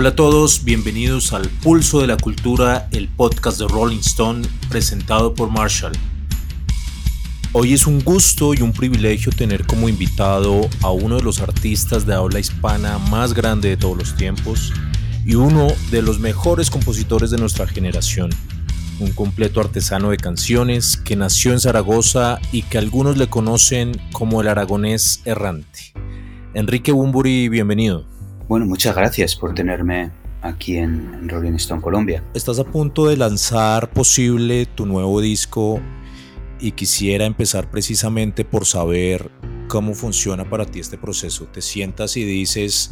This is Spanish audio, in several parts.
Hola a todos, bienvenidos al Pulso de la Cultura, el podcast de Rolling Stone presentado por Marshall. Hoy es un gusto y un privilegio tener como invitado a uno de los artistas de habla hispana más grande de todos los tiempos y uno de los mejores compositores de nuestra generación, un completo artesano de canciones que nació en Zaragoza y que algunos le conocen como el aragonés errante. Enrique Bumburi, bienvenido. Bueno, muchas gracias por tenerme aquí en, Rolling Stone Colombia. Estás a punto de lanzar posible tu nuevo disco y quisiera empezar precisamente por saber cómo funciona para ti este proceso. ¿Te sientas y dices,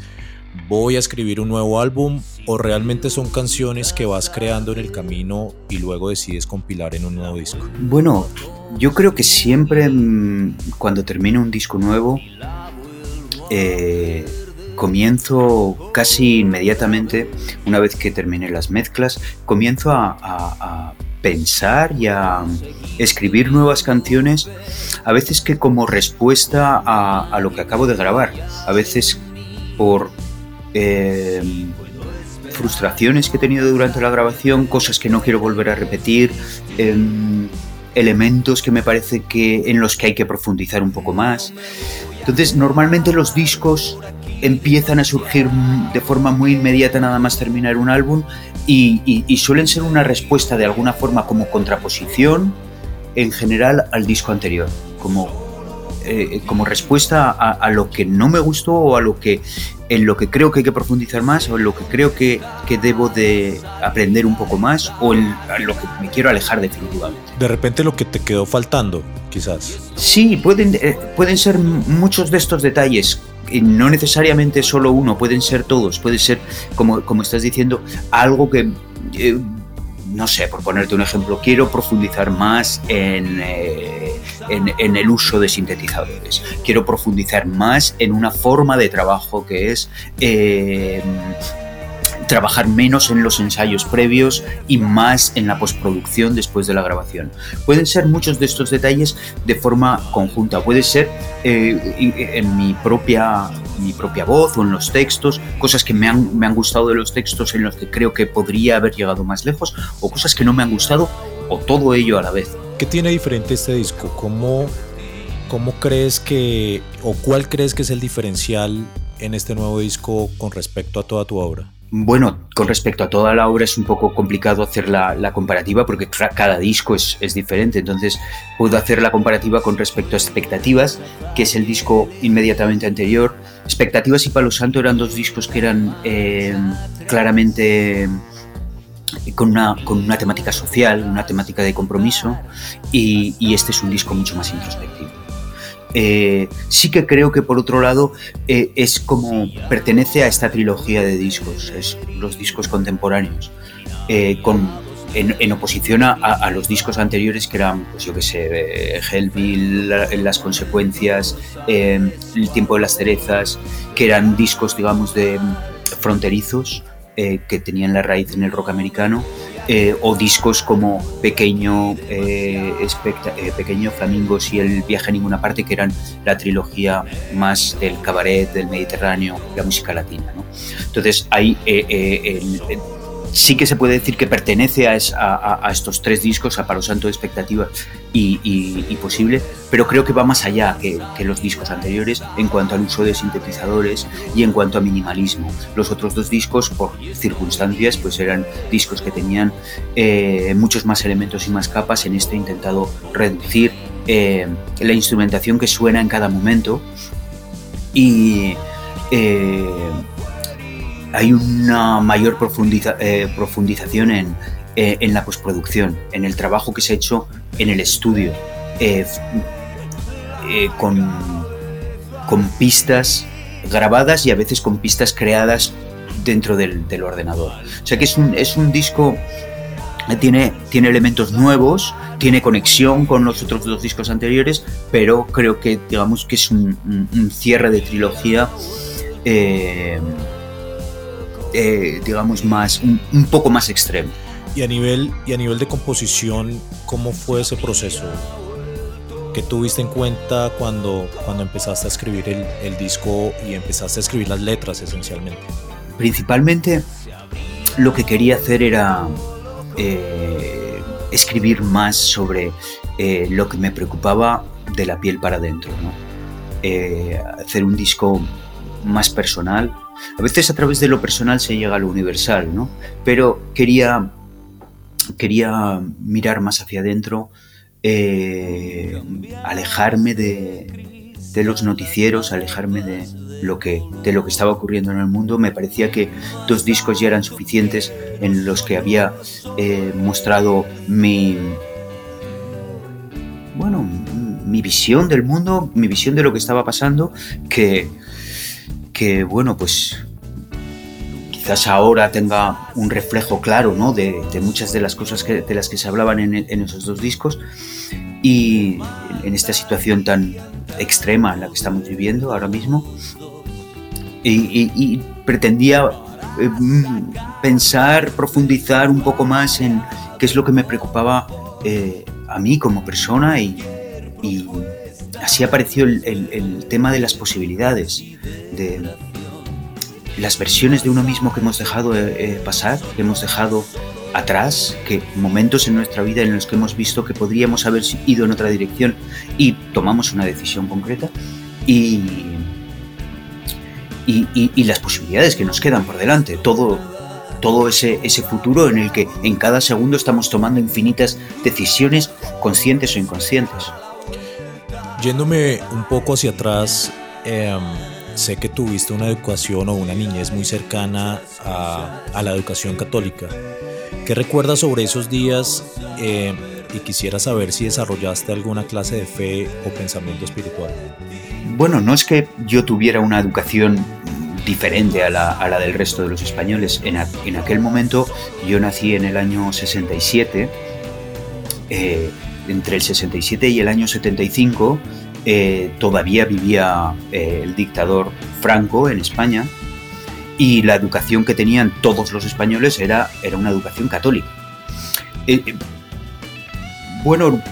voy a escribir un nuevo álbum o realmente son canciones que vas creando en el camino y luego decides compilar en un nuevo disco? Bueno, yo creo que siempre mm, cuando termino un disco nuevo, eh, comienzo casi inmediatamente, una vez que termine las mezclas, comienzo a, pensar y a escribir nuevas canciones, a veces que como respuesta a, lo que acabo de grabar, a veces por eh, frustraciones que he tenido durante la grabación, cosas que no quiero volver a repetir. Em, elementos que me parece que en los que hay que profundizar un poco más. Entonces, normalmente los discos empiezan a surgir de forma muy inmediata nada más terminar un álbum y, suelen ser una respuesta de alguna forma como contraposición en general al disco anterior, como eh, como respuesta a, lo que no me gustó o a lo que en lo que creo que hay que profundizar más o en lo que creo que, que debo de aprender un poco más o en, lo que me quiero alejar definitivamente. De repente lo que te quedó faltando, quizás. Sí, pueden, eh, pueden ser muchos de estos detalles y no necesariamente solo uno, pueden ser todos, puede ser, como, como estás diciendo, algo que eh, no sé, por ponerte un ejemplo, quiero profundizar más en, eh, en, el uso de sintetizadores, quiero profundizar más en una forma de trabajo que es eh, trabajar menos en los ensayos previos y más en la postproducción después de la grabación. Pueden ser muchos de estos detalles de forma conjunta, puede ser eh, en mi propia, mi propia voz o en los textos, cosas que me han, me han gustado de los textos en los que creo que podría haber llegado más lejos o cosas que no me han gustado o todo ello a la vez. ¿Qué tiene diferente este disco? ¿Cómo, cómo crees que o cuál crees que es el diferencial en este nuevo disco con respecto a toda tu obra? Bueno, con respecto a toda la obra es un poco complicado hacer la, comparativa porque cada disco es, diferente, entonces puedo hacer la comparativa con respecto a Expectativas, que es el disco inmediatamente anterior. Expectativas y Palo Santo eran dos discos que eran eh, claramente una, con una temática social, una temática de compromiso, y este es un disco mucho más introspectivo. Eh, sí que creo que por otro lado eh, es como pertenece a esta trilogía de discos, es los discos contemporáneos, eh, con, en, oposición a, los discos anteriores que eran, pues yo qué sé, Hellville, Las Consecuencias, El Tiempo de las Cerezas, que eran discos, digamos, de fronterizos que tenían la raíz en el rock americano eh, o discos como Pequeño, eh, eh, Pequeño Flamingos y El viaje a ninguna parte, que eran la trilogía más del cabaret, del Mediterráneo, la música latina. Entonces, hay el, sí que se puede decir que pertenece a, estos tres discos, a Palo Santo, Expectativa y, Posible, pero creo que va más allá que, los discos anteriores en cuanto al uso de sintetizadores y en cuanto a minimalismo. Los otros dos discos, por circunstancias, pues eran discos que tenían eh, muchos más elementos y más capas. En este he intentado reducir eh, la instrumentación que suena en cada momento y eh, hay una mayor eh, profundización eh, en, la postproducción, en el trabajo que se ha hecho en el estudio, eh, con, pistas grabadas y a veces con pistas creadas dentro del, ordenador. O sea que es un, disco tiene, tiene elementos nuevos, tiene conexión con los otros dos discos anteriores, pero creo que digamos que es un, cierre de trilogía digamos, más, un, poco más extremo. Y a, nivel, y a nivel de composición, ¿cómo fue ese proceso? ¿Qué tuviste en cuenta cuando, cuando empezaste a escribir el, el disco y empezaste a escribir las letras esencialmente? principalmente lo que quería hacer era escribir más sobre lo que me preocupaba de la piel para adentro, hacer un disco más personal. A veces a través de lo personal se llega a lo universal, ¿no? Pero quería, quería mirar más hacia adentro, eh, alejarme de, de, los noticieros, alejarme de lo, que, de lo que estaba ocurriendo en el mundo. Me parecía que dos discos ya eran suficientes en los que había eh, mostrado mi, bueno, mi visión del mundo, mi visión de lo que estaba pasando, que que, bueno, pues quizás ahora tenga un reflejo claro ¿no? de, muchas de las cosas que, de las que se hablaban en, esos dos discos y en esta situación tan extrema en la que estamos viviendo ahora mismo. Y, pretendía eh, pensar, profundizar un poco más en qué es lo que me preocupaba eh, a mí como persona y, así apareció el, tema de las posibilidades, de las versiones de uno mismo que hemos dejado eh, eh, pasar, que hemos dejado atrás, que momentos en nuestra vida en los que hemos visto que podríamos haber ido en otra dirección y tomamos una decisión concreta y, y, las posibilidades que nos quedan por delante, todo, todo ese, ese futuro en el que en cada segundo estamos tomando infinitas decisiones conscientes o inconscientes. Yéndome un poco hacia atrás, em, sé que tuviste una educación o una niñez muy cercana a, la educación católica. ¿Qué recuerdas sobre esos días? Em, y quisiera saber si desarrollaste alguna clase de fe o pensamiento espiritual. Bueno, no es que yo tuviera una educación diferente a la, del resto de los españoles. En, en, aquel momento yo nací en el año 67 entre el 67 y el año 75 eh, todavía vivía eh, el dictador Franco en España y la educación que tenían todos los españoles era, era una educación católica. Eh, bueno,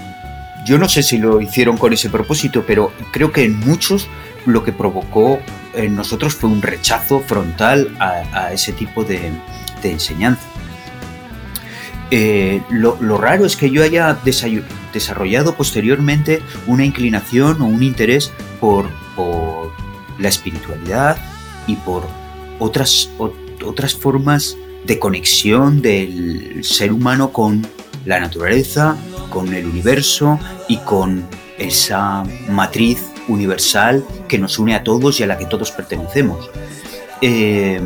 yo no sé si lo hicieron con ese propósito, pero creo que en muchos lo que provocó en nosotros fue un rechazo frontal a, ese tipo de enseñanza. Eh, lo, raro es que yo haya desarrollado posteriormente una inclinación o un interés por, la espiritualidad y por otras, otras formas de conexión del ser humano con la naturaleza, con el universo y con esa matriz universal que nos une a todos y a la que todos pertenecemos. Eh,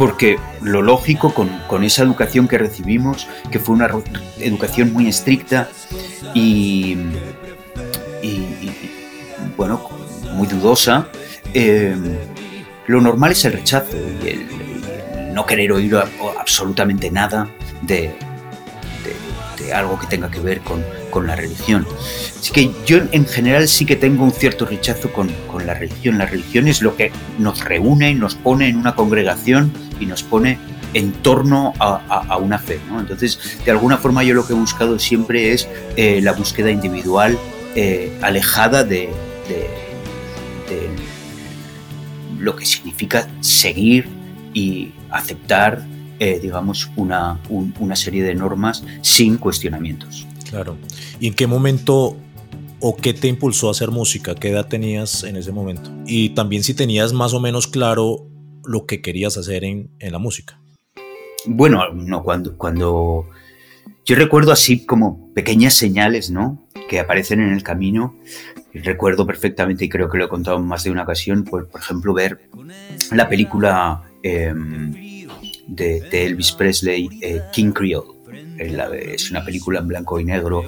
porque lo lógico con, esa educación que recibimos, que fue una educación muy estricta y, bueno, muy dudosa, eh, lo normal es el rechazo y el, no querer oír absolutamente nada de, algo que tenga que ver con, la religión. Así que yo en general sí que tengo un cierto rechazo con, con la religión. La religión es lo que nos reúne y nos pone en una congregación y nos pone en torno a, una fe. Entonces, de alguna forma yo lo que he buscado siempre es eh, la búsqueda individual eh, alejada de, lo que significa seguir y aceptar, eh, digamos, una, una serie de normas sin cuestionamientos. Claro. ¿Y en qué momento o qué te impulsó a hacer música? ¿Qué edad tenías en ese momento? Y también si tenías más o menos claro lo que querías hacer en, la música? Bueno, no, cuando, cuando yo recuerdo así como pequeñas señales, ¿no? Que aparecen en el camino. recuerdo perfectamente, y creo que lo he contado en más de una ocasión, pues, por ejemplo, ver la película em, de, Elvis Presley, eh, King Creole. Es una película en blanco y negro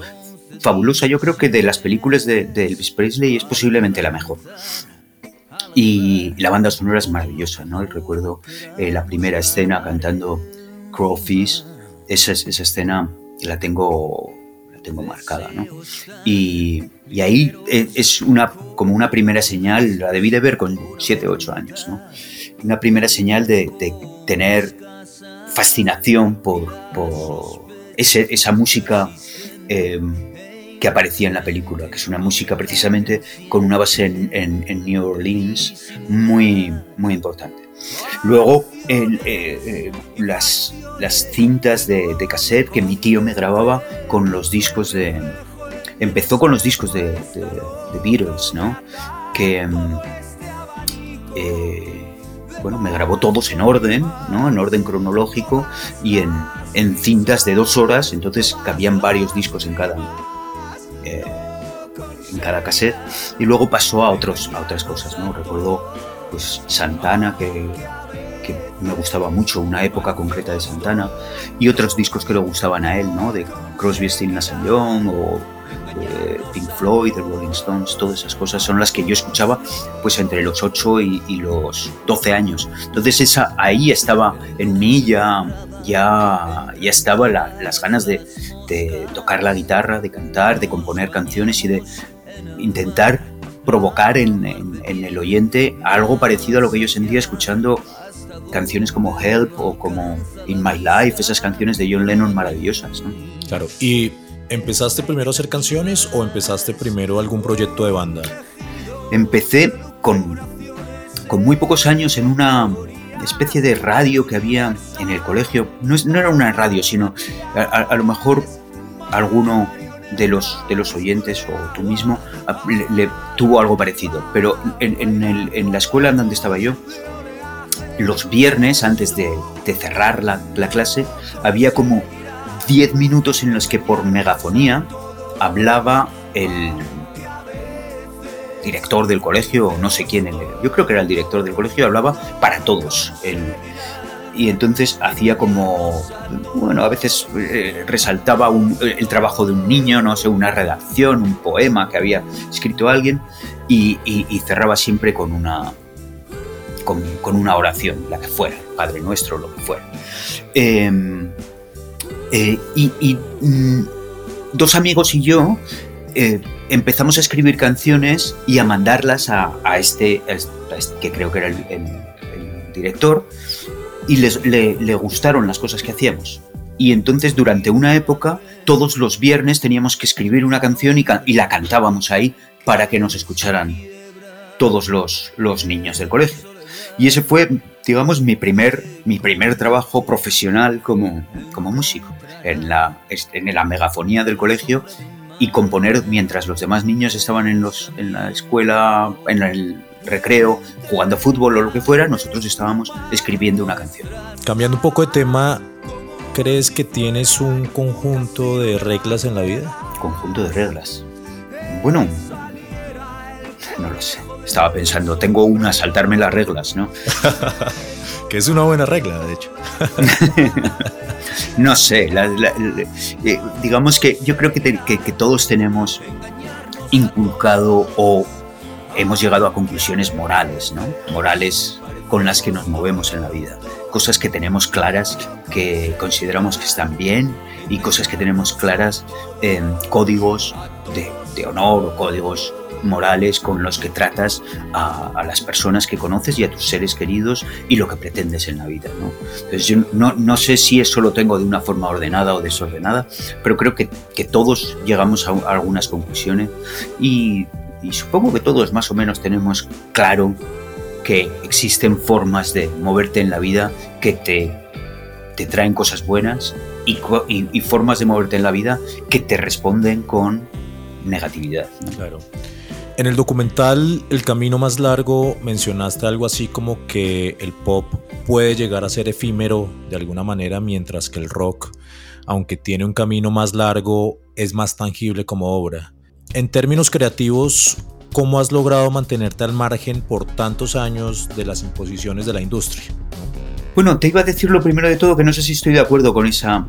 fabulosa. Yo creo que de las películas de Elvis Presley es posiblemente la mejor. Y la banda sonora es maravillosa, ¿no? Recuerdo eh, la primera escena cantando Crawfish, esa, esa escena la tengo, la tengo marcada, ¿no? Y, ahí eh, es una, como una primera señal, la debí de ver con 7, 8 años, ¿no? Una primera señal de, de tener fascinación por, por ese, esa música eh, que aparecía en la película, que es una música precisamente con una base en, New Orleans muy, muy importante. Luego, eh, eh, las, las cintas de, de, cassette que mi tío me grababa con los discos de... Empezó con los discos de, de, Beatles, ¿no? Que... Mm, eh, bueno, me grabó todos en orden, ¿no? En orden cronológico y en, en cintas de dos horas, entonces cabían varios discos en cada, en cada cassette. Y luego pasó a, otros, a otras cosas, ¿no? Recuerdo pues Santana, que, que me gustaba mucho, una época concreta de Santana, y otros discos que le gustaban a él, ¿no? De Crosby, Stills, Nash Young o Pink Floyd, The Rolling Stones, todas esas cosas son las que yo escuchaba pues entre los 8 y, los 12 años. Entonces esa, ahí estaba en mí ya, ya, ya estaba las ganas de, tocar la guitarra, de cantar, de componer canciones y de intentar provocar en, el oyente algo parecido a lo que yo sentía escuchando canciones como Help o como In My Life, esas canciones de John Lennon maravillosas. Claro, y ¿Empezaste primero a hacer canciones o empezaste primero algún proyecto de banda? Empecé con, con muy pocos años en una especie de radio que había en el colegio. No, no era una radio, sino a, lo mejor alguno de los, de los oyentes o tú mismo le, tuvo algo parecido. Pero en, el, en, la escuela en donde estaba yo, los viernes, antes de, de cerrar la, la clase, había como 10 minutos en los que por megafonía hablaba el director del colegio, no sé quién, yo creo que era el director del colegio, hablaba para todos. Y entonces hacía como, bueno, a veces eh, resaltaba el trabajo de un niño, no sé, una redacción, un poema que había escrito alguien, y, cerraba siempre con una, con, una oración, la que fuera, Padre Nuestro, lo que fuera. Em, eh, y, mm, dos amigos y yo eh, empezamos a escribir canciones y a mandarlas a, este, este, que creo que era el, director, y les, le, gustaron las cosas que hacíamos. Y entonces durante una época, todos los viernes teníamos que escribir una canción y, y la cantábamos ahí para que nos escucharan todos los, los niños del colegio. Y ese fue, digamos, mi primer, mi primer trabajo profesional como, como músico, en la, en la megafonía del colegio y componer mientras los demás niños estaban en, los, en la escuela, en el recreo, jugando fútbol o lo que fuera, nosotros estábamos escribiendo una canción. Cambiando un poco de tema, ¿crees que tienes un conjunto de reglas en la vida? Conjunto de reglas. Bueno, no lo sé estaba pensando, tengo una, saltarme las reglas, ¿no? que es una buena regla, de hecho. no sé, eh, digamos que yo creo que, que, todos tenemos inculcado o hemos llegado a conclusiones morales, ¿no? Morales con las que nos movemos en la vida. Cosas que tenemos claras, que consideramos que están bien y cosas que tenemos claras en códigos de, de honor o códigos morales con los que tratas a, las personas que conoces y a tus seres queridos y lo que pretendes en la vida. ¿no? Entonces yo no, no, sé si eso lo tengo de una forma ordenada o desordenada, pero creo que, que todos llegamos a, algunas conclusiones y, y supongo que todos más o menos tenemos claro que existen formas de moverte en la vida que te, te traen cosas buenas y, formas de moverte en la vida que te responden con negatividad. Claro. En el documental El Camino Más Largo mencionaste algo así como que el pop puede llegar a ser efímero de alguna manera, mientras que el rock, aunque tiene un camino más largo, es más tangible como obra. En términos creativos, ¿cómo has logrado mantenerte al margen por tantos años de las imposiciones de la industria? Bueno, te iba a decir lo primero de todo que no sé si estoy de acuerdo con esa,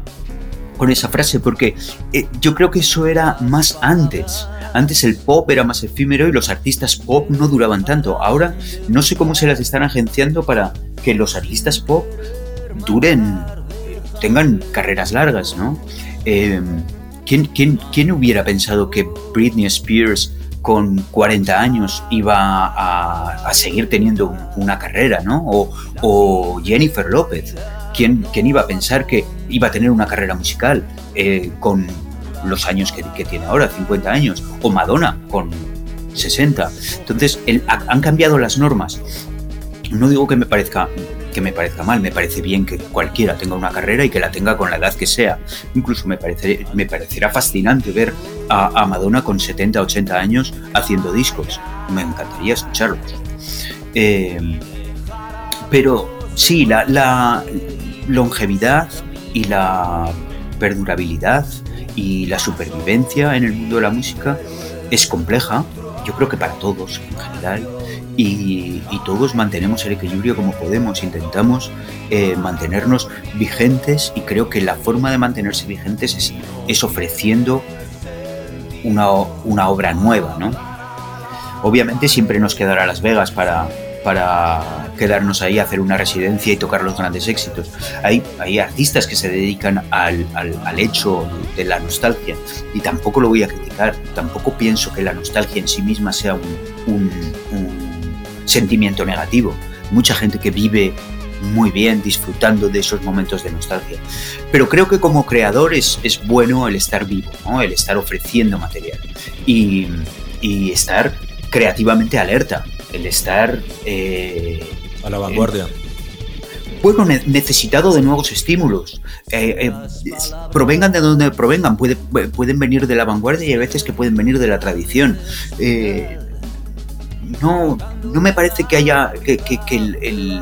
con esa frase, porque eh, yo creo que eso era más antes. Antes el pop era más efímero y los artistas pop no duraban tanto. Ahora no sé cómo se las están agenciando para que los artistas pop duren, tengan carreras largas, ¿no? Em, ¿quién, quién, hubiera pensado que Britney Spears con 40 años iba a, seguir teniendo una carrera, ¿no? O, o Jennifer López. ¿Quién, ¿Quién, iba a pensar que iba a tener una carrera musical eh, con los años que, que tiene ahora, 50 años, o Madonna con 60. Entonces, han cambiado las normas. No digo que me parezca que me parezca mal, me parece bien que cualquiera tenga una carrera y que la tenga con la edad que sea. Incluso me, parece, me parecerá fascinante ver a, Madonna con 70, 80 años haciendo discos. Me encantaría escucharlos. Eh, pero sí, la, la longevidad y la perdurabilidad y la supervivencia en el mundo de la música es compleja, yo creo que para todos en general, y, todos mantenemos el equilibrio como podemos, intentamos eh, mantenernos vigentes y creo que la forma de mantenerse vigentes es, ofreciendo una, una, obra nueva, ¿no? Obviamente siempre nos quedará Las Vegas para, para quedarnos ahí hacer una residencia y tocar los grandes éxitos. Hay, hay artistas que se dedican al, al, hecho de la nostalgia y tampoco lo voy a criticar, tampoco pienso que la nostalgia en sí misma sea un, un, sentimiento negativo. Mucha gente que vive muy bien disfrutando de esos momentos de nostalgia. Pero creo que como creador es, es bueno el estar vivo, ¿no? el estar ofreciendo material y, y estar creativamente alerta el estar... Eh, a la vanguardia. bueno, necesitado de nuevos estímulos. Eh, eh, provengan de donde provengan, puede, pueden venir de la vanguardia y hay veces que pueden venir de la tradición. No, no me parece que haya que, el,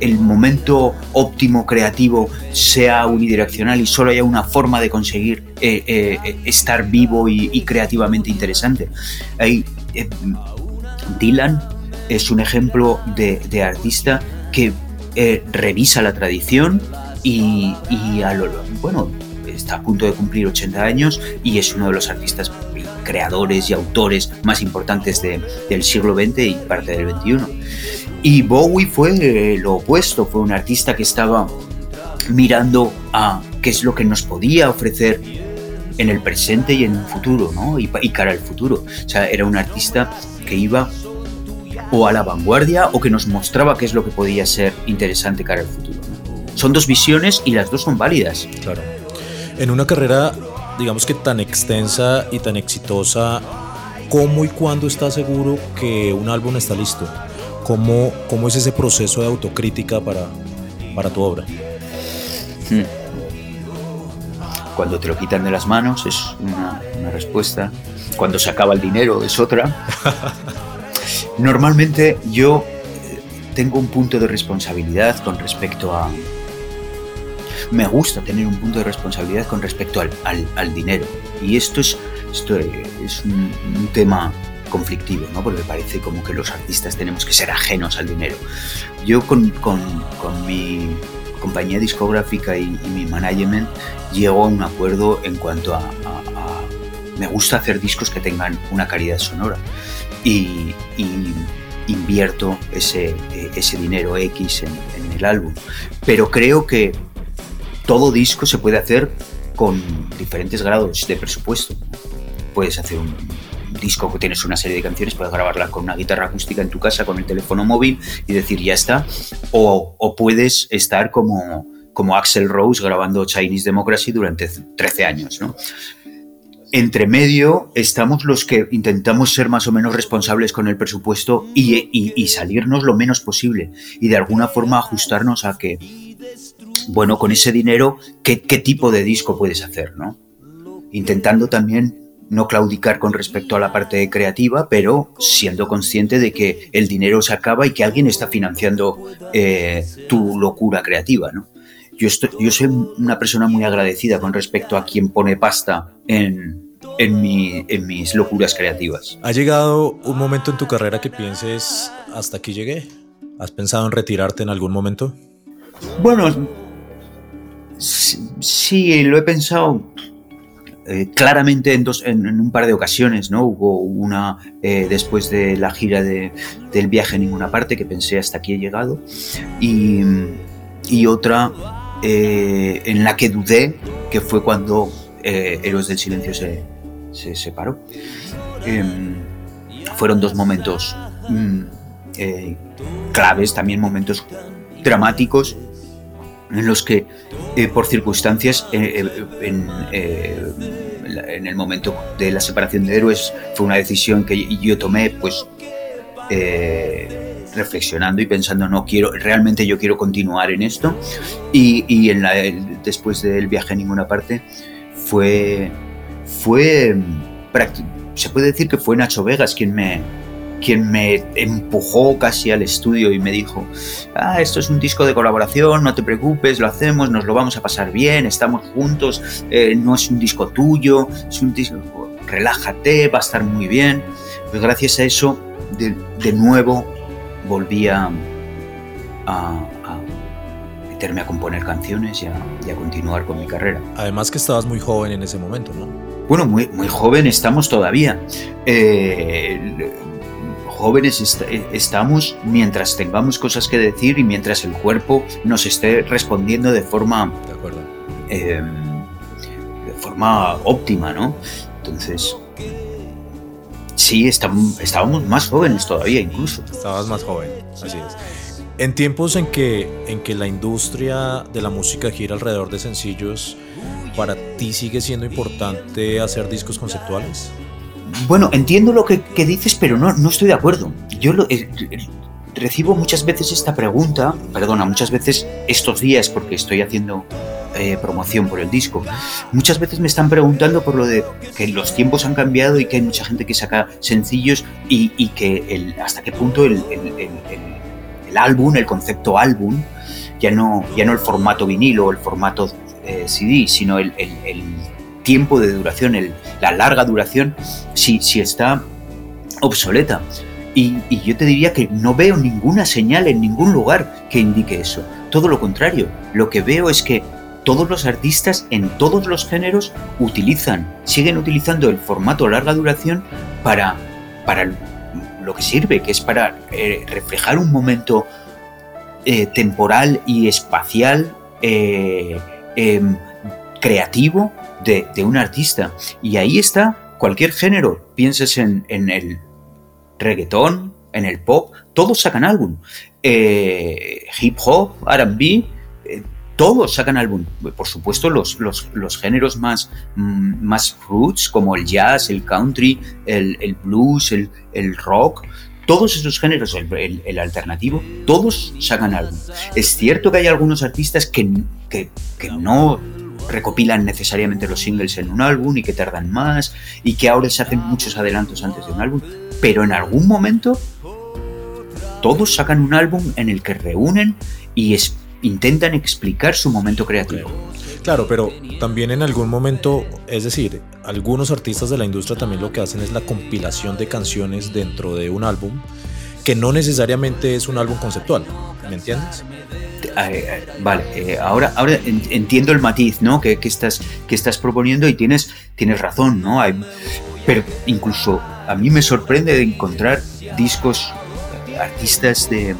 el, momento óptimo creativo sea unidireccional y solo haya una forma de conseguir estar vivo y, creativamente interesante. Dylan es un ejemplo de, artista que eh, revisa la tradición y, a lo, bueno, está a punto de cumplir 80 años y es uno de los artistas creadores y autores más importantes del siglo XX y parte del XXI. Y Bowie fue eh, lo opuesto, fue un artista que estaba mirando a qué es lo que nos podía ofrecer en el presente y en el futuro, ¿no? Y cara al futuro. O sea, era un artista que iba o a la vanguardia o que nos mostraba qué es lo que podía ser interesante cara al futuro. Son dos visiones y las dos son válidas. Claro. En una carrera, digamos que tan extensa y tan exitosa, ¿cómo y cuándo estás seguro que un álbum está listo? ¿Cómo, cómo es ese proceso de autocrítica para, para tu obra? Hmm. Cuando te lo quitan de las manos es una, una respuesta cuando se acaba el dinero es otra. Normalmente yo eh, tengo un punto de responsabilidad con respecto a... Me gusta tener un punto de responsabilidad con respecto al, al, dinero. Y esto es, esto es un, tema conflictivo, ¿no? porque parece como que los artistas tenemos que ser ajenos al dinero. Yo con, con, con mi compañía discográfica y, mi management llego a un acuerdo en cuanto a me gusta hacer discos que tengan una calidad sonora y, invierto ese, ese, dinero X en, el álbum. Pero creo que todo disco se puede hacer con diferentes grados de presupuesto. Puedes hacer un, disco que tienes una serie de canciones, puedes grabarla con una guitarra acústica en tu casa, con el teléfono móvil y decir ya está. O, puedes estar como, como Axel Rose grabando Chinese Democracy durante 13 años. ¿no? entre medio estamos los que intentamos ser más o menos responsables con el presupuesto y, salirnos lo menos posible y de alguna forma ajustarnos a que, bueno, con ese dinero, ¿qué, tipo de disco puedes hacer? ¿no? Intentando también no claudicar con respecto a la parte creativa, pero siendo consciente de que el dinero se acaba y que alguien está financiando eh, tu locura creativa. ¿no? yo, yo soy una persona muy agradecida con respecto a quien pone pasta en, en, mi, en mis locuras creativas. ¿Ha llegado un momento en tu carrera que pienses, hasta aquí llegué? ¿Has pensado en retirarte en algún momento? Bueno, sí, lo he pensado eh, claramente en, un par de ocasiones, ¿no? Hubo una eh, después de la gira de, del viaje en ninguna parte que pensé hasta aquí he llegado y, otra eh, en la que dudé, que fue cuando Héroes del Silencio se, se separó. Em, fueron dos momentos mm, claves, también momentos dramáticos, en los que eh, por circunstancias en, el momento de la separación de héroes fue una decisión que yo tomé pues reflexionando y pensando no quiero realmente yo quiero continuar en esto. Y, y en la, después del viaje a ninguna parte fue fue se puede decir que fue Nacho Vegas quien me, quien me empujó casi al estudio y me dijo, ah, esto es un disco de colaboración, no te preocupes, lo hacemos, nos lo vamos a pasar bien, estamos juntos, eh, no es un disco tuyo, es un disco, relájate, va a estar muy bien. Pues gracias a eso, de, nuevo, volví a, meterme a componer canciones y a, continuar con mi carrera. Además que estabas muy joven en ese momento, ¿no? Bueno, muy, muy joven estamos todavía. Eh, jóvenes estamos mientras tengamos cosas que decir y mientras el cuerpo nos esté respondiendo de forma em, de forma óptima, ¿no? Entonces sí estamos, estábamos más jóvenes todavía incluso. Estabas más joven, así es. En tiempos en que, en que la industria de la música gira alrededor de sencillos, ¿para ti sigue siendo importante hacer discos conceptuales? Bueno, entiendo lo que, dices, pero no, no estoy de acuerdo. Yo lo, eh, recibo muchas veces esta pregunta, perdona, muchas veces estos días, porque estoy haciendo eh, promoción por el disco, muchas veces me están preguntando por lo de que los tiempos han cambiado y que hay mucha gente que saca sencillos y, que el, hasta qué punto el, álbum, el concepto álbum, ya no, ya no el formato vinilo o el formato eh, CD, sino el tiempo de duración, la larga duración, si, si está obsoleta. Y, yo te diría que no veo ninguna señal en ningún lugar que indique eso. Todo lo contrario, lo que veo es que todos los artistas en todos los géneros utilizan, siguen utilizando el formato larga duración para, para lo que sirve, que es para eh, reflejar un momento eh, temporal y espacial eh, em, creativo de, un artista. Y ahí está cualquier género. Pienses en, el reggaetón, en el pop, todos sacan álbum. Eh, hip hop, RB, eh, todos sacan álbum. Por supuesto, los, los, géneros más, mm, más roots, como el jazz, el country, el, blues, el, rock, todos esos géneros, el, alternativo, todos sacan álbum. Es cierto que hay algunos artistas que, que, que no recopilan necesariamente los singles en un álbum y que tardan más y que ahora se hacen muchos adelantos antes de un álbum, pero en algún momento todos sacan un álbum en el que reúnen y intentan explicar su momento creativo. Claro, pero también en algún momento, es decir, algunos artistas de la industria también lo que hacen es la compilación de canciones dentro de un álbum, que no necesariamente es un álbum conceptual, ¿me entiendes? vale, eh, ahora, ahora entiendo el matiz ¿no? que, estás, que estás proponiendo y tienes, tienes razón, ¿no? Pero incluso a mí me sorprende de encontrar discos, artistas de,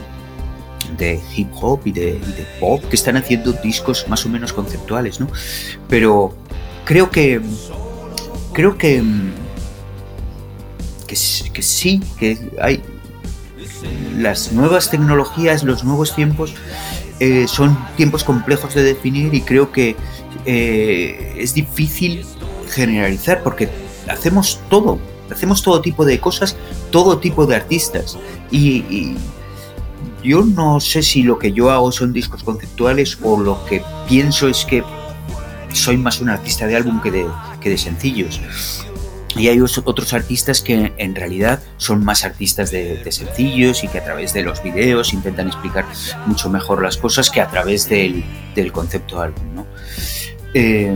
de hip hop y de, pop que están haciendo discos más o menos conceptuales, ¿no? Pero creo que creo que que, que sí, que hay las nuevas tecnologías, los nuevos tiempos eh, son tiempos complejos de definir y creo que eh, es difícil generalizar porque hacemos todo, hacemos todo tipo de cosas, todo tipo de artistas. Y, yo no sé si lo que yo hago son discos conceptuales o lo que pienso es que soy más un artista de álbum que de, que de sencillos. Y hay otros artistas que en realidad son más artistas de, sencillos y que a través de los videos intentan explicar mucho mejor las cosas que a través del, concepto álbum. Eh,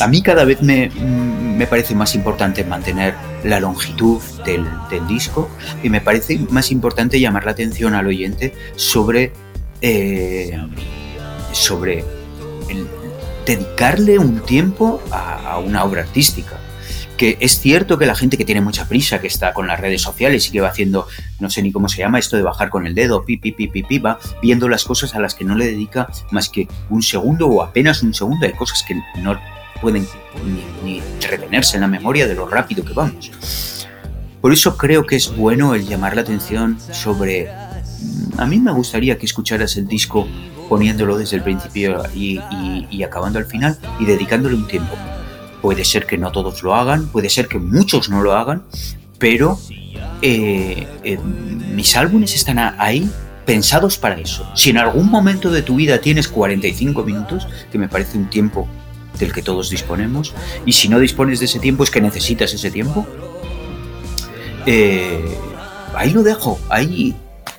a mí cada vez me, parece más importante mantener la longitud del, disco y me parece más importante llamar la atención al oyente sobre, eh, sobre dedicarle un tiempo a una obra artística es cierto que la gente que tiene mucha prisa, que está con las redes sociales y que va haciendo, no sé ni cómo se llama esto de bajar con el dedo, pi, pi, pi, pi, pi va viendo las cosas a las que no le dedica más que un segundo o apenas un segundo. Hay cosas que no pueden ni, retenerse en la memoria de lo rápido que vamos. Por eso creo que es bueno el llamar la atención sobre... A mí me gustaría que escucharas el disco poniéndolo desde el principio y, y acabando al final y dedicándole un tiempo. Puede ser que no todos lo hagan, puede ser que muchos no lo hagan, pero eh, eh, mis álbumes están ahí pensados para eso. Si en algún momento de tu vida tienes 45 minutos, que me parece un tiempo del que todos disponemos, y si no dispones de ese tiempo es que necesitas ese tiempo, eh, ahí lo dejo, ahí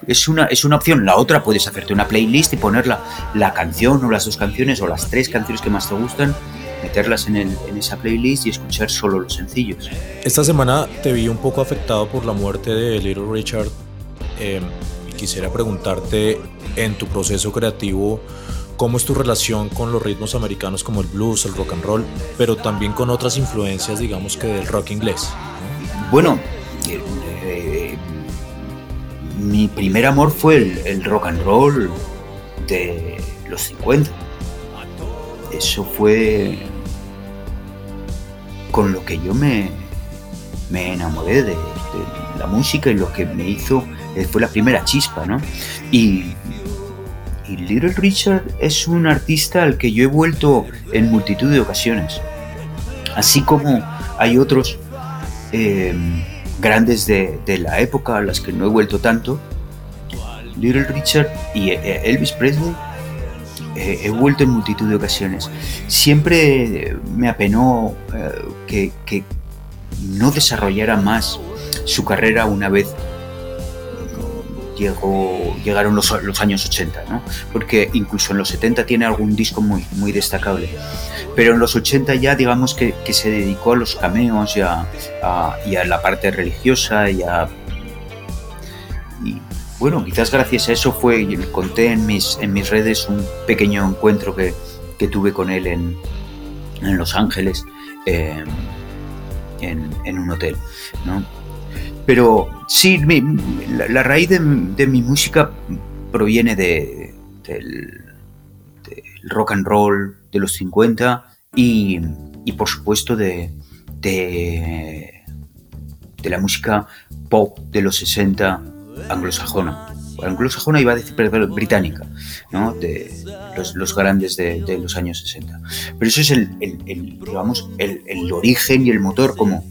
es una, es una opción. La otra puedes hacerte una playlist y poner la, la canción o las dos canciones o las tres canciones que más te gustan meterlas en, esa playlist y escuchar solo los sencillos. Esta semana te vi un poco afectado por la muerte de Little Richard em, y quisiera preguntarte en tu proceso creativo cómo es tu relación con los ritmos americanos como el blues, el rock and roll, pero también con otras influencias, digamos que del rock inglés. Bueno, eh, eh, mi primer amor fue el, el rock and roll de los 50 eso fue con lo que yo me, me enamoré de, la música y lo que me hizo eh, fue la primera chispa, ¿no? Y, Little Richard es un artista al que yo he vuelto en multitud de ocasiones, así como hay otros eh, grandes de, de, la época a las que no he vuelto tanto. Little Richard y eh, Elvis Presley he vuelto en multitud de ocasiones. Siempre me apenó eh, que, no desarrollara más su carrera una vez llegaron los, años 80, ¿no? porque incluso en los 70 tiene algún disco muy, muy destacable. Pero en los 80 ya digamos que, se dedicó a los cameos y a, la parte religiosa y a bueno, quizás gracias a eso fue, y conté en mis, en mis redes un pequeño encuentro que, tuve con él en, Los Ángeles, em, en, un hotel. Pero sí, la, raíz de, mi música proviene de, del, rock and roll de los 50 y, por supuesto de, de, de la música pop de los 60 anglosajona. Anglosajona iba a decir británica, ¿no? de los, grandes de, los años 60. Pero eso es el, el, digamos, el, origen y el motor, como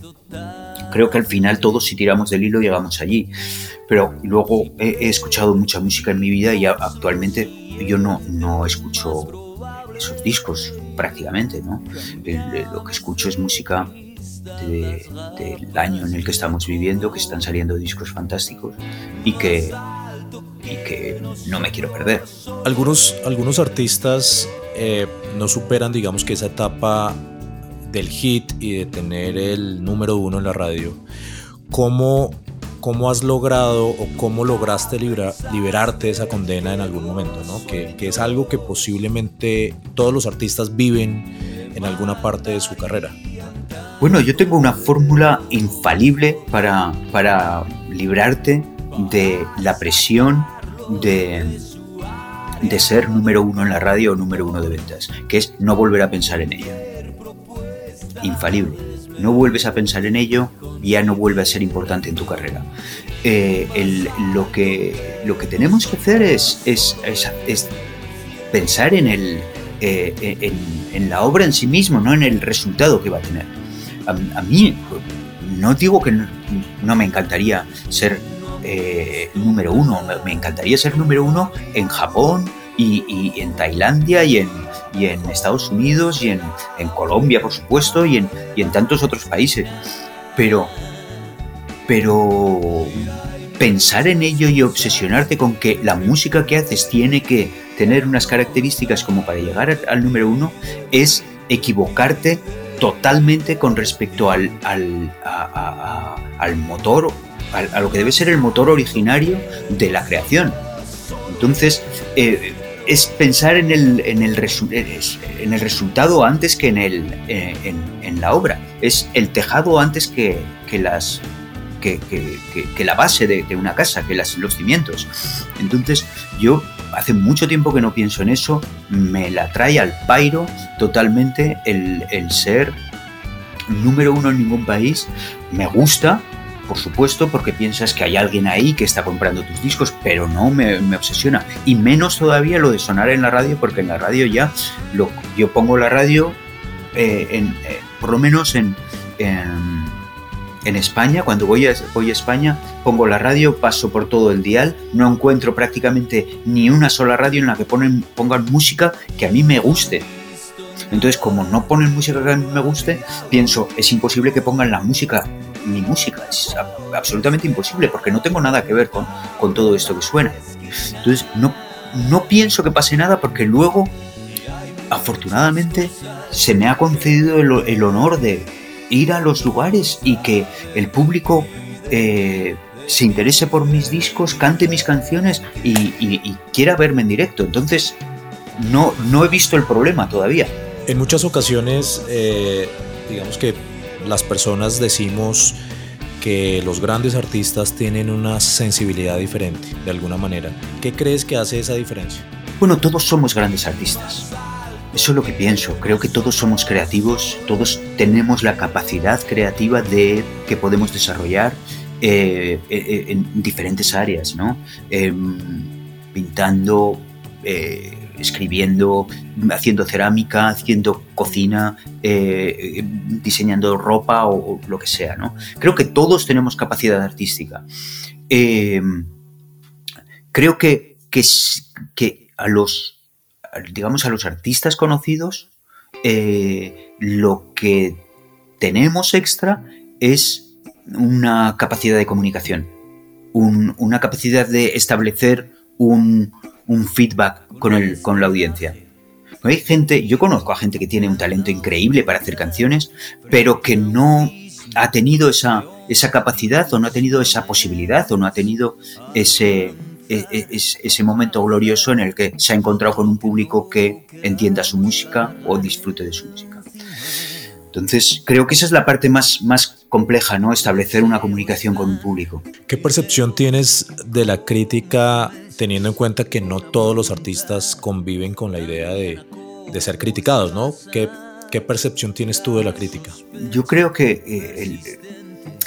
creo que al final todos si tiramos del hilo llegamos allí. Pero luego he, escuchado mucha música en mi vida y actualmente yo no, no escucho esos discos prácticamente, ¿no? lo que escucho es música del año en el que estamos viviendo, que están saliendo discos fantásticos y que, y que no me quiero perder. Algunos, algunos artistas eh, no superan, digamos que esa etapa del hit y de tener el número uno en la radio. ¿Cómo, cómo has logrado o cómo lograste liberarte de esa condena en algún momento? ¿no? Que, que es algo que posiblemente todos los artistas viven en alguna parte de su carrera. Bueno, yo tengo una fórmula infalible para, para librarte de la presión de, de ser número uno en la radio o número uno de ventas, que es no volver a pensar en ello. Infalible. No vuelves a pensar en ello, ya no vuelve a ser importante en tu carrera. Eh, lo, que, lo que tenemos que hacer es, es, pensar en, el, eh, en, en la obra en sí mismo, no en el resultado que va a tener a, mí no digo que no, me encantaría ser eh, número uno, me, encantaría ser número uno en Japón y, en Tailandia y en, Estados Unidos y en, Colombia, por supuesto, y en, en tantos otros países. Pero, pero pensar en ello y obsesionarte con que la música que haces tiene que tener unas características como para llegar al número uno es equivocarte totalmente con respecto al, al, motor, a, lo que debe ser el motor originario de la creación. Entonces, eh, es pensar en el, en, el en el resultado antes que en, el, eh, en, la obra. Es el tejado antes que, las, que, la base de, una casa, que las, los cimientos. Entonces, yo hace mucho tiempo que no pienso en eso, me la trae al pairo totalmente el, ser número uno en ningún país. Me gusta por supuesto, porque piensas que hay alguien ahí que está comprando tus discos, pero no me, obsesiona. Y menos todavía lo de sonar en la radio, porque en la radio ya lo, yo pongo la radio, eh, en, eh, por lo menos en, en, España, cuando voy a, voy a España, pongo la radio, paso por todo el dial, no encuentro prácticamente ni una sola radio en la que ponen, pongan música que a mí me guste. Entonces, como no ponen música que a mí me guste, pienso, es imposible que pongan la música, mi música, es absolutamente imposible, porque no tengo nada que ver con, con todo esto que suena. Entonces, no, no pienso que pase nada porque luego, afortunadamente, se me ha concedido el, honor de ir a los lugares y que el público eh, se interese por mis discos, cante mis canciones y, y, quiera verme en directo. Entonces, no, no he visto el problema todavía. En muchas ocasiones, eh, digamos que las personas decimos que los grandes artistas tienen una sensibilidad diferente, de alguna manera. ¿Qué crees que hace esa diferencia? Bueno, todos somos grandes artistas. Eso es lo que pienso. Creo que todos somos creativos, todos tenemos la capacidad creativa de que podemos desarrollar eh, eh, en diferentes áreas, ¿no? Em, pintando, escribiendo, haciendo cerámica, haciendo cocina, eh, diseñando ropa o, lo que sea. ¿no? Creo que todos tenemos capacidad artística. Eh, creo que, que, a los, digamos, a los artistas conocidos, eh, lo que tenemos extra es una capacidad de comunicación, una capacidad de establecer un, un feedback con, el, con la audiencia. Hay gente, yo conozco a gente que tiene un talento increíble para hacer canciones, pero que no ha tenido esa, esa capacidad o no ha tenido esa posibilidad o no ha tenido ese, e, e, ese momento glorioso en el que se ha encontrado con un público que entienda su música o disfrute de su música. Entonces, creo que esa es la parte más, más compleja, ¿no? Establecer una comunicación con un público. ¿Qué percepción tienes de la crítica teniendo en cuenta que no todos los artistas conviven con la idea de, ser criticados, ¿no? ¿Qué, ¿Qué, percepción tienes tú de la crítica? Yo creo que eh,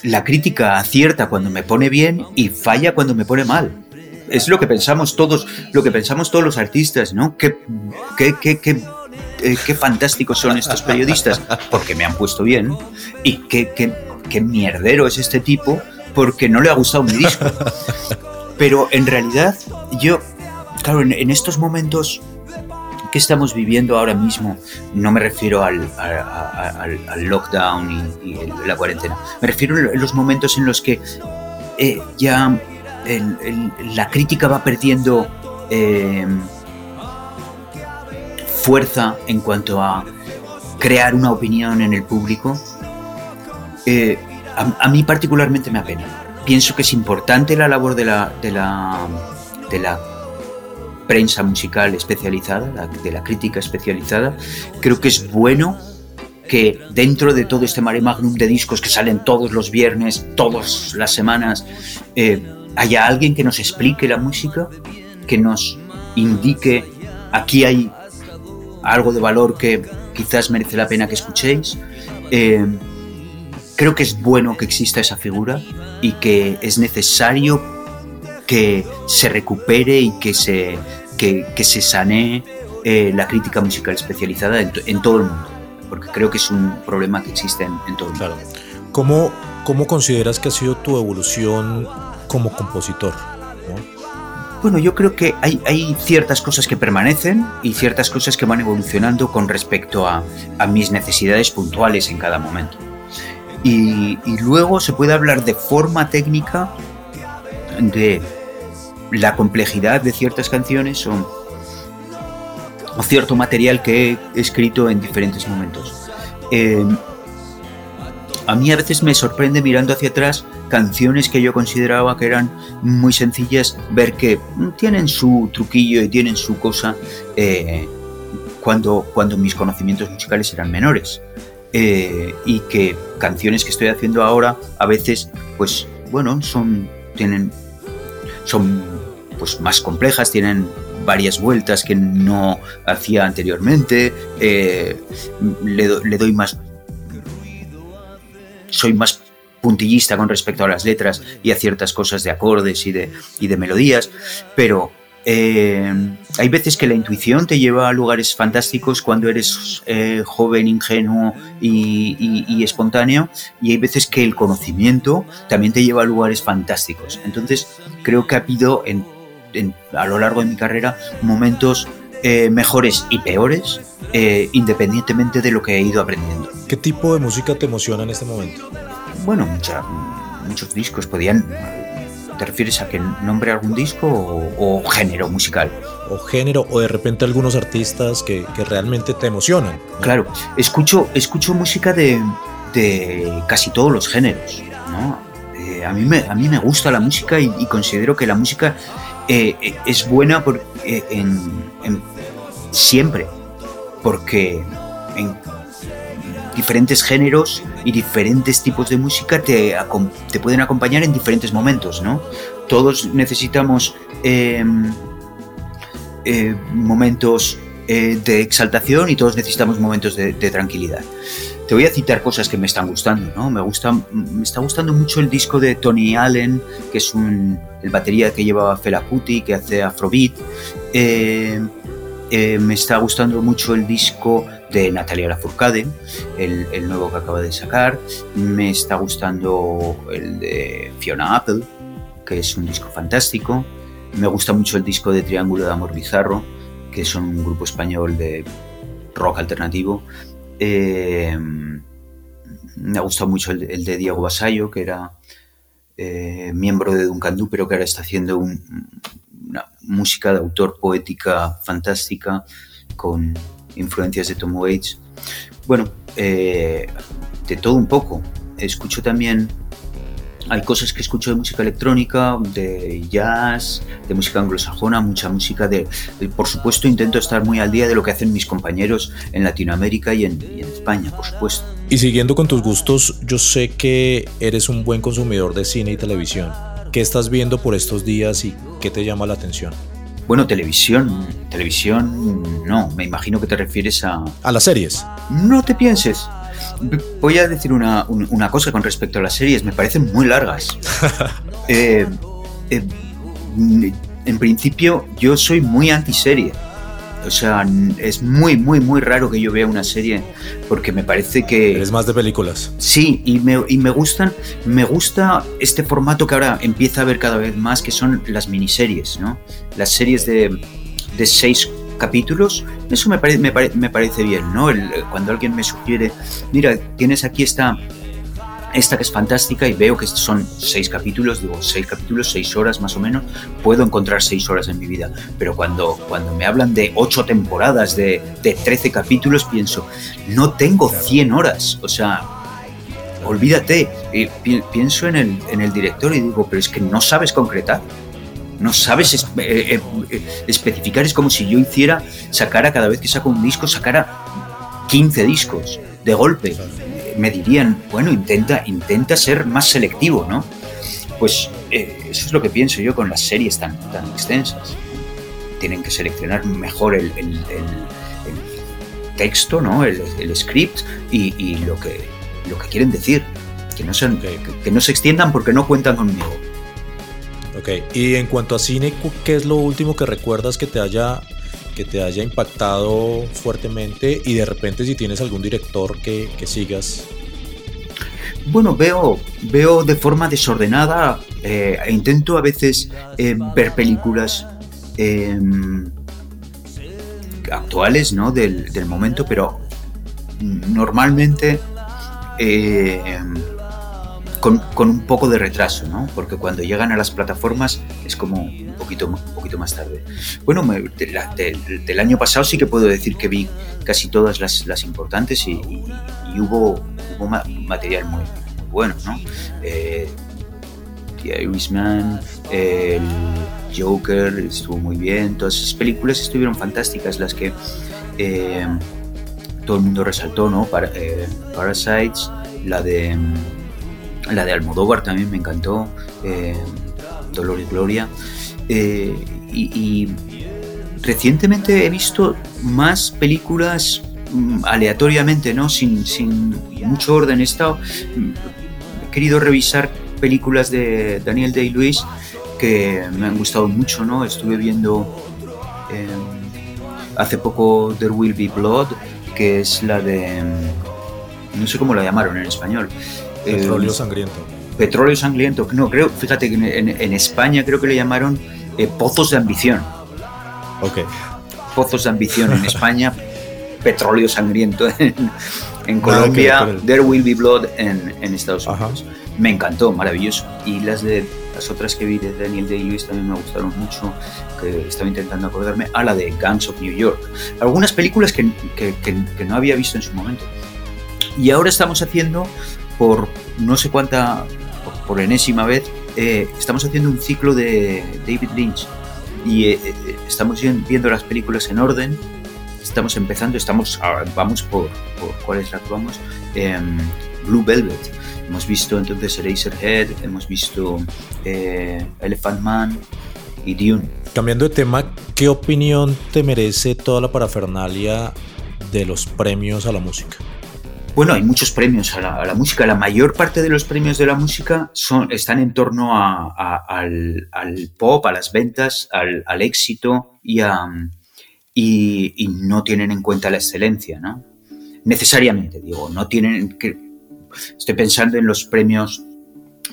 la crítica acierta cuando me pone bien y falla cuando me pone mal. Es lo que pensamos todos, lo que pensamos todos los artistas, ¿no? Qué, qué, qué, qué, eh, qué fantásticos son estos periodistas porque me han puesto bien y qué, qué, qué mierdero es este tipo porque no le ha gustado mi disco. Pero en realidad, yo, claro, en, estos momentos que estamos viviendo ahora mismo, no me refiero al, lockdown y, la cuarentena, me refiero a los momentos en los que eh, ya la crítica va perdiendo eh, fuerza en cuanto a crear una opinión en el público. Eh, a, mí particularmente me apena pienso que es importante la labor de la, de la, prensa musical especializada, de la crítica especializada. Creo que es bueno que dentro de todo este mare magnum de discos que salen todos los viernes, todas las semanas, eh, haya alguien que nos explique la música, que nos indique aquí hay algo de valor que quizás merece la pena que escuchéis. Eh, creo que es bueno que exista esa figura y que es necesario que se recupere y que se, que, se sanee eh, la crítica musical especializada en, todo el mundo, porque creo que es un problema que existe en, todo el mundo. ¿Cómo, ¿Cómo, consideras que ha sido tu evolución como compositor? Bueno, yo creo que hay, ciertas cosas que permanecen y ciertas cosas que van evolucionando con respecto a, mis necesidades puntuales en cada momento. Y, luego se puede hablar de forma técnica de la complejidad de ciertas canciones o, o cierto material que he escrito en diferentes momentos. Eh, a mí a veces me sorprende mirando hacia atrás canciones que yo consideraba que eran muy sencillas, ver que tienen su truquillo y tienen su cosa eh, cuando, cuando mis conocimientos musicales eran menores. Eh, y que canciones que estoy haciendo ahora a veces pues bueno son tienen son pues más complejas tienen varias vueltas que no hacía anteriormente eh, le, doy más soy más puntillista con respecto a las letras y a ciertas cosas de acordes y de, y de melodías, pero eh, hay veces que la intuición te lleva a lugares fantásticos cuando eres eh, joven, ingenuo y, espontáneo, y hay veces que el conocimiento también te lleva a lugares fantásticos. Entonces, creo que ha habido a lo largo de mi carrera momentos eh, mejores y peores, independientemente de lo que he ido aprendiendo. ¿Qué tipo de música te emociona en este momento? Bueno, muchos discos podían ¿Te refieres a que nombre algún disco o, género musical? O género, o de repente algunos artistas que, realmente te emocionan. Claro, escucho, escucho música de, casi todos los géneros. Eh, a, mí me, a mí me gusta la música y, considero que la música eh, es buena por, eh, en, siempre, porque en diferentes géneros y diferentes tipos de música te, te pueden acompañar en diferentes momentos, ¿no? Todos necesitamos em, eh, momentos eh, de exaltación y todos necesitamos momentos de, tranquilidad. Te voy a citar cosas que me están gustando, ¿no? Me, gusta, me está gustando mucho el disco de Tony Allen, que es un, el batería que llevaba Fela Kuti, que hace Afrobeat. Eh, me está gustando mucho el disco de Natalia Lafourcade, el, el nuevo que acaba de sacar. Me está gustando el de Fiona Apple, que es un disco fantástico. Me gusta mucho el disco de Triángulo de Amor Bizarro, que son un grupo español de rock alternativo. Eh, me ha gustado mucho el, de Diego Basayo, que era eh, miembro de Duncan Du, pero que ahora está haciendo una música de autor poética fantástica con influencias de Tom Waits. Bueno, eh, de todo un poco. Escucho también, hay cosas que escucho de música electrónica, de jazz, de música anglosajona, mucha música de, por supuesto intento estar muy al día de lo que hacen mis compañeros en Latinoamérica y en, y en España, por supuesto. Y siguiendo con tus gustos, yo sé que eres un buen consumidor de cine y televisión. ¿Qué estás viendo por estos días y qué te llama la atención? Bueno, televisión. Televisión, no. Me imagino que te refieres a. A las series. No te pienses. Voy a decir una, cosa con respecto a las series. Me parecen muy largas. Eh, eh, en principio, yo soy muy antiserie. O sea, es muy, muy, muy raro que yo vea una serie porque me parece que... Es más de películas. Sí, y me, y me gustan, me gusta este formato que ahora empieza a ver cada vez más, que son las miniseries, ¿no? Las series de, de seis capítulos, eso me, me, me parece bien, ¿no? cuando alguien me sugiere, mira, tienes aquí esta esta que es fantástica y veo que son seis capítulos, digo, seis capítulos, seis horas más o menos, puedo encontrar seis horas en mi vida. Pero cuando, cuando me hablan de ocho temporadas, de, de 13 capítulos, pienso, no tengo 100 horas, o sea, olvídate. pienso en el, en el director y digo, pero es que no sabes concretar. No sabes eh, eh, eh, especificar, es como si yo hiciera, sacara cada vez que saco un disco, sacara 15 discos de golpe me dirían, bueno, intenta, intenta ser más selectivo, ¿no? Pues eh, eso es lo que pienso yo con las series tan, tan extensas. Tienen que seleccionar mejor el, texto, ¿no? El, script y, lo, que, lo que quieren decir. Que no, sean, que, no se extiendan porque no cuentan conmigo. Ok, y en cuanto a cine, ¿qué es lo último que recuerdas que te haya que te haya impactado fuertemente y de repente si tienes algún director que, sigas. Bueno, veo, veo de forma desordenada, eh, intento a veces eh, ver películas em, actuales ¿no? del, del, momento, pero normalmente em, con, un poco de retraso, ¿no? Porque cuando llegan a las plataformas es como un poquito, un poquito más tarde. Bueno, del año pasado sí que puedo decir que vi casi todas las, las importantes y, hubo, hubo material muy, bueno, ¿no? Eh, The Irishman, el Joker estuvo muy bien, todas esas películas estuvieron fantásticas, las que eh, todo el mundo resaltó, ¿no? Eh, Parasites, la de la de Almodóvar también me encantó, eh, Dolor y Gloria. Eh, y, recientemente he visto más películas mm, aleatoriamente, ¿no? Sin, mucho orden. He estado, querido revisar películas de Daniel Day-Lewis que me han gustado mucho, ¿no? Estuve viendo eh, hace poco There Will Be Blood, que es la de... no sé cómo la llamaron en español. Petróleo eh, Sangriento. Petróleo Sangriento. No, creo, fíjate que en, España creo que le llamaron eh, Pozos de Ambición. Ok. Pozos de Ambición en España, Petróleo Sangriento en, Colombia, There Will Be Blood en, Estados Unidos. Me encantó, maravilloso. Y las de las otras que vi de Daniel Day-Lewis también me gustaron mucho, que estaba intentando acordarme, a la de Guns of New York. Algunas películas que, que, que, no había visto en su momento. Y ahora estamos haciendo, por no sé cuánta, por, enésima vez, eh, estamos haciendo un ciclo de David Lynch. Y eh, eh, estamos viendo las películas en orden. Estamos empezando, estamos, vamos por, por cuál es la que vamos. Em, Blue Velvet Hemos visto entonces Eraserhead, hemos visto eh, Elephant Man y Dune. Cambiando de tema, ¿qué opinión te merece toda la parafernalia de los premios a la música? Bueno, hay muchos premios a la, música. La mayor parte de los premios de la música son, están en torno al, pop, a las ventas, al, éxito y, y, no tienen en cuenta la excelencia, ¿no? Necesariamente, digo, no tienen que, Estoy pensando en los premios,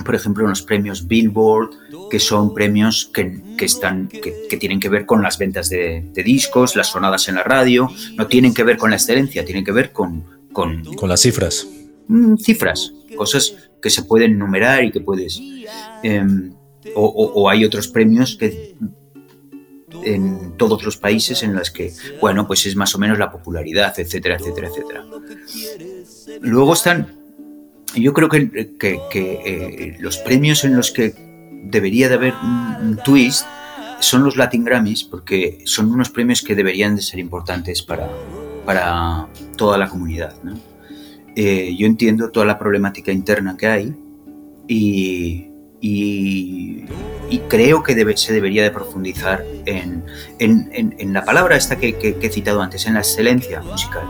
por ejemplo, en los premios Billboard, que son premios que, están, que, tienen que ver con las ventas de, discos, las sonadas en la radio, no tienen que ver con la excelencia, tienen que ver con... Con, las cifras. Mm, cifras, cosas que se pueden numerar y que puedes... Em, o, hay otros premios que en todos los países en los que, bueno, pues es más o menos la popularidad, etcétera, etcétera, etcétera. Luego están yo creo que, eh, los premios en los que debería de haber un, twist son los Latin Grammys, porque son unos premios que deberían de ser importantes para, para toda la comunidad. Eh, yo entiendo toda la problemática interna que hay y, creo que debe, se debería de profundizar en, en, la palabra esta que, he citado antes, en la excelencia musical,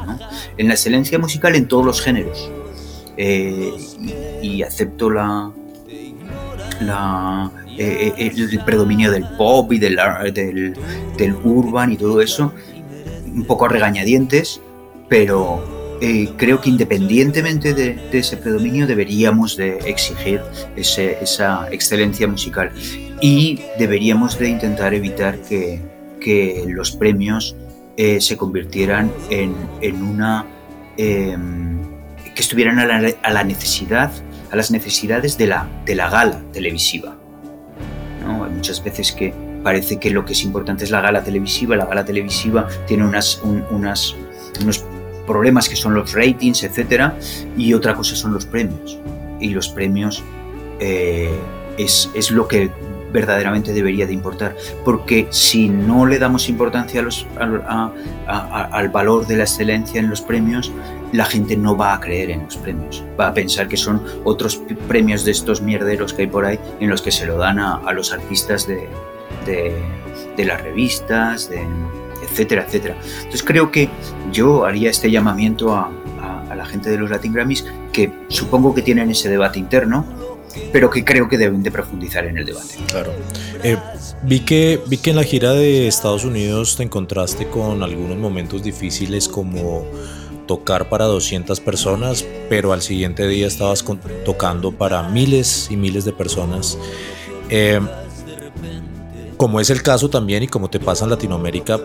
en la excelencia musical en todos los géneros eh, y, acepto la, la eh, eh, el predominio del pop y del, del, del, urban y todo eso, un poco a regañadientes, pero creo que independientemente de, ese predominio deberíamos de exigir esa excelencia musical y deberíamos de intentar evitar que, que los premios se convirtieran en, en una em, que estuvieran a la, necesidad, a las necesidades de la, de la gala televisiva. ¿no? Hay muchas veces que parece que lo que es importante es la gala televisiva, la gala televisiva tiene unas, unos problemas que son los ratings, etc. Y otra cosa son los premios. Y los premios eh, es, es lo que verdaderamente debería de importar. Porque si no le damos importancia a los, al valor de la excelencia en los premios, la gente no va a creer en los premios. Va a pensar que son otros premios de estos mierderos que hay por ahí en los que se lo dan a, los artistas de, de, las revistas, de, etcétera, etcétera. Entonces creo que yo haría este llamamiento a, la gente de los Latin Grammys que supongo que tienen ese debate interno pero que creo que deben de profundizar en el debate. Claro. Eh, vi, que, vi que en la gira de Estados Unidos te encontraste con algunos momentos difíciles como tocar para 200 personas, pero al siguiente día estabas tocando para miles y miles de personas. Eh, como es el caso también y como te pasa en Latinoamérica,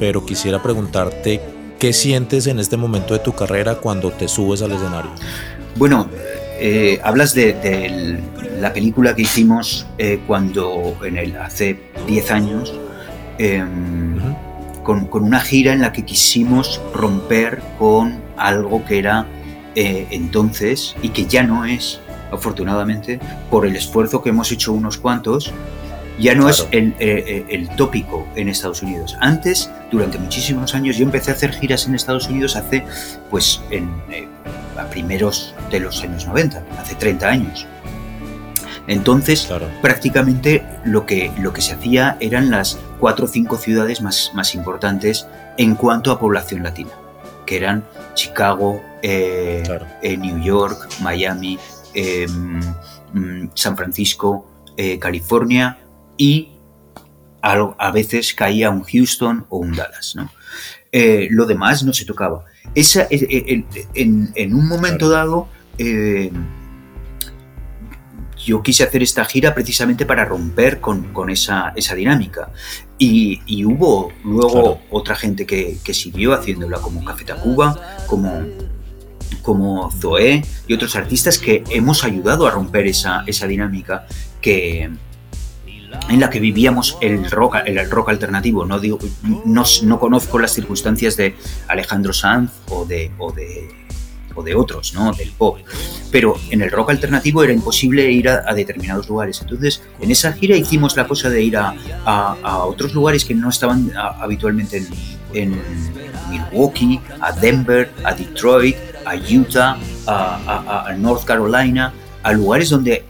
pero quisiera preguntarte qué sientes en este momento de tu carrera cuando te subes al escenario. Bueno, eh, hablas de, la película que hicimos eh, cuando en el, hace 10 años, em, con, una gira en la que quisimos romper con algo que era eh, entonces y que ya no es, afortunadamente, por el esfuerzo que hemos hecho unos cuantos, ya no es el, el, tópico en Estados Unidos. Antes, durante muchísimos años, yo empecé a hacer giras en Estados Unidos hace, pues, en, a primeros de los años 90, hace 30 años. Entonces, prácticamente lo que, lo que se hacía eran las cuatro o cinco ciudades más, más importantes en cuanto a población latina, que eran Chicago, eh, eh, New York, Miami, em, mm, San Francisco, eh, California y a, veces caía un Houston o un Dallas. ¿no? Eh, lo demás no se tocaba. Esa, en, un momento dado, yo quise hacer esta gira precisamente para romper con, esa, esa, dinámica. Y, hubo luego otra gente que, siguió haciéndola, como Café Tacuba, como, como Zoé y otros artistas que hemos ayudado a romper esa, esa dinámica que, en la que vivíamos el rock, el rock alternativo. No, digo, no, no conozco las circunstancias de Alejandro Sanz o de, o de o de otros, ¿no? Del pop. Pero en el rock alternativo era imposible ir a, determinados lugares. Entonces, en esa gira hicimos la cosa de ir a, otros lugares que no estaban habitualmente en, Milwaukee, a Denver, a Detroit, a Utah, a, North Carolina, a lugares donde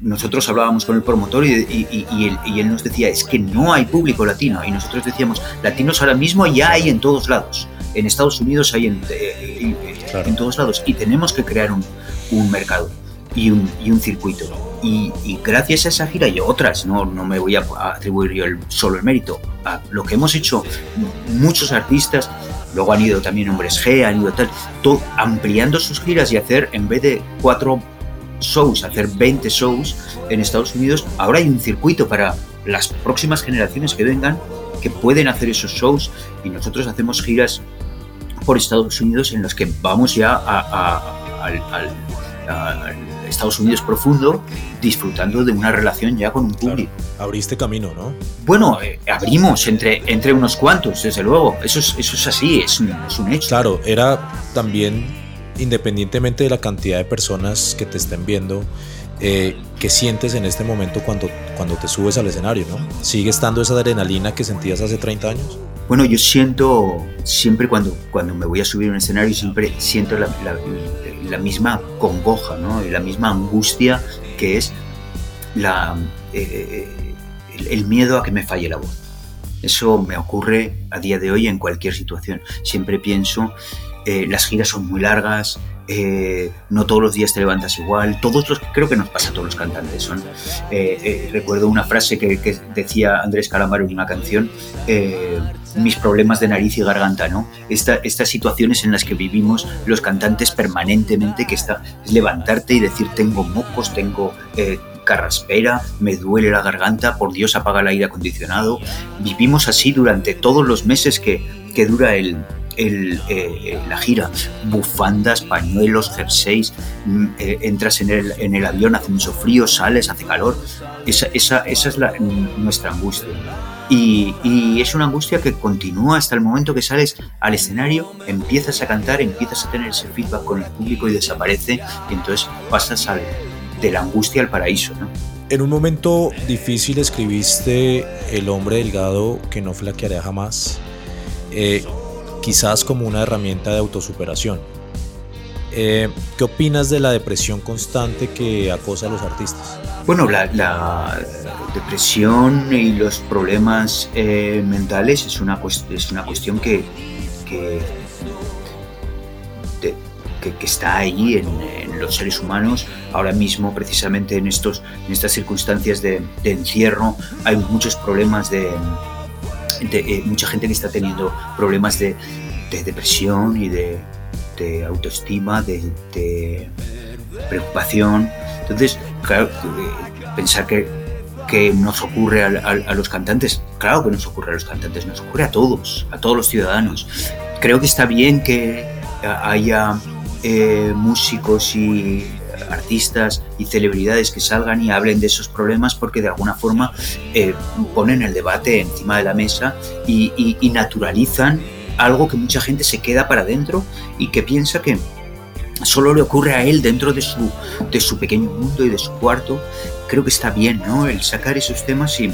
nosotros hablábamos con el promotor y, él, y, él, nos decía, es que no hay público latino. Y nosotros decíamos, latinos ahora mismo ya hay en todos lados. En Estados Unidos hay en, eh, en todos lados y tenemos que crear un, un mercado y un, y un circuito. Y, gracias a esa gira y otras, no, no me voy a atribuir yo el, solo el mérito, a lo que hemos hecho muchos artistas, luego han ido también hombres G, han ido tal, todo, ampliando sus giras y hacer, en vez de cuatro shows, hacer 20 shows en Estados Unidos, ahora hay un circuito para las próximas generaciones que vengan que pueden hacer esos shows y nosotros hacemos giras por Estados Unidos en los que vamos ya al, Estados Unidos profundo disfrutando de una relación ya con un público. abriste camino, ¿no? Bueno, eh, abrimos entre, entre unos cuantos, desde luego. Eso es, eso es así, es un, es un hecho. Claro, era también, independientemente de la cantidad de personas que te estén viendo, eh, ¿qué sientes en este momento cuando, cuando te subes al escenario? ¿no? ¿Sigue estando esa adrenalina que sentías hace 30 años? Bueno, yo siento, siempre cuando, cuando me voy a subir a un escenario, siempre siento la, misma congoja, ¿no? la misma angustia que es la, eh, el, miedo a que me falle la voz. Eso me ocurre a día de hoy en cualquier situación. Siempre pienso, eh, las giras son muy largas, eh, no todos los días te levantas igual, todos los, creo que nos pasa a todos los cantantes. Son, recuerdo una frase que, decía Andrés Calamaro en una canción, mis problemas de nariz y garganta, ¿no? estas situaciones en las que vivimos los cantantes permanentemente, que está, es levantarte y decir, tengo mocos, tengo eh, carraspera, me duele la garganta, por Dios apaga el aire acondicionado. Vivimos así durante todos los meses que, que dura eh, la gira, bufandas, pañuelos, jerseys, mm, eh, entras en el, avión, hace mucho frío, sales, hace calor. Esa, es la, nuestra angustia. Y, es una angustia que continúa hasta el momento que sales al escenario, empiezas a cantar, empiezas a tener ese feedback con el público y desaparece, y entonces pasas al, de la angustia al paraíso. ¿no? En un momento difícil escribiste El hombre delgado que no flaqueará jamás, eh, quizás como una herramienta de autosuperación. Eh, ¿Qué opinas de la depresión constante que acosa a los artistas? Bueno, la, depresión y los problemas eh, mentales es una, es una cuestión que, que, que, está ahí en, los seres humanos. Ahora mismo, precisamente en, estos, en estas circunstancias de, encierro, hay muchos problemas de, eh, mucha gente que está teniendo problemas de, depresión y de, autoestima, de, preocupación. Entonces, claro, eh, pensar que, que nos ocurre a, los cantantes, claro que nos ocurre a los cantantes, nos ocurre a todos, a todos los ciudadanos. Creo que está bien que haya eh, músicos y artistas y celebridades que salgan y hablen de esos problemas porque de alguna forma eh, ponen el debate encima de la mesa y, naturalizan algo que mucha gente se queda para adentro y que piensa que solo le ocurre a él dentro de su, de su pequeño mundo y de su cuarto, creo que está bien, ¿no? El sacar esos temas y,